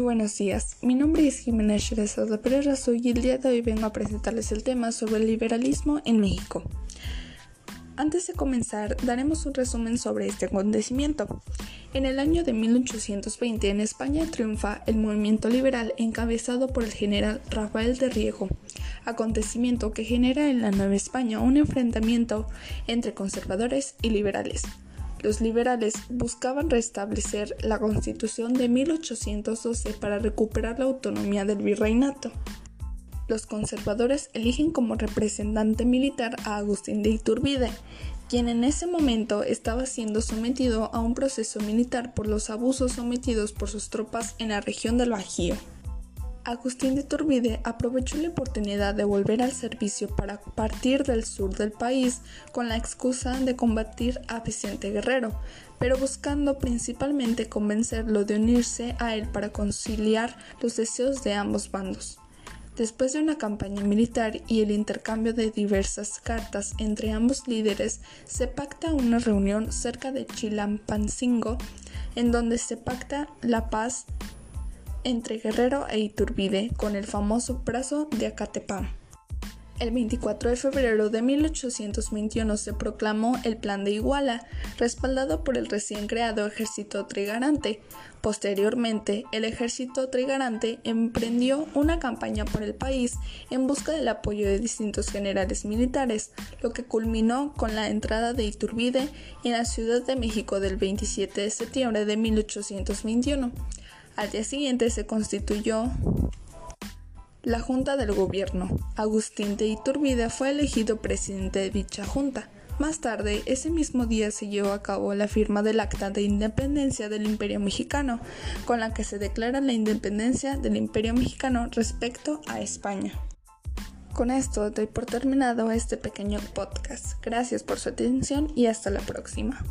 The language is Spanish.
buenos días, mi nombre es Jimena Sherezada Pereira Soy y el día de hoy vengo a presentarles el tema sobre el liberalismo en México. Antes de comenzar, daremos un resumen sobre este acontecimiento. En el año de 1820 en España triunfa el movimiento liberal encabezado por el general Rafael de Riego, acontecimiento que genera en la Nueva España un enfrentamiento entre conservadores y liberales. Los liberales buscaban restablecer la constitución de 1812 para recuperar la autonomía del virreinato. Los conservadores eligen como representante militar a Agustín de Iturbide, quien en ese momento estaba siendo sometido a un proceso militar por los abusos sometidos por sus tropas en la región del Bajío. Agustín de Turbide aprovechó la oportunidad de volver al servicio para partir del sur del país con la excusa de combatir a Vicente Guerrero, pero buscando principalmente convencerlo de unirse a él para conciliar los deseos de ambos bandos. Después de una campaña militar y el intercambio de diversas cartas entre ambos líderes, se pacta una reunión cerca de Chilampancingo, en donde se pacta la paz entre Guerrero e Iturbide con el famoso brazo de Acatepam. El 24 de febrero de 1821 se proclamó el Plan de Iguala, respaldado por el recién creado Ejército Trigarante. Posteriormente, el Ejército Trigarante emprendió una campaña por el país en busca del apoyo de distintos generales militares, lo que culminó con la entrada de Iturbide en la Ciudad de México del 27 de septiembre de 1821. Al día siguiente se constituyó la Junta del Gobierno. Agustín de Iturbide fue elegido presidente de dicha junta. Más tarde, ese mismo día se llevó a cabo la firma del Acta de Independencia del Imperio Mexicano, con la que se declara la independencia del Imperio Mexicano respecto a España. Con esto doy por terminado este pequeño podcast. Gracias por su atención y hasta la próxima.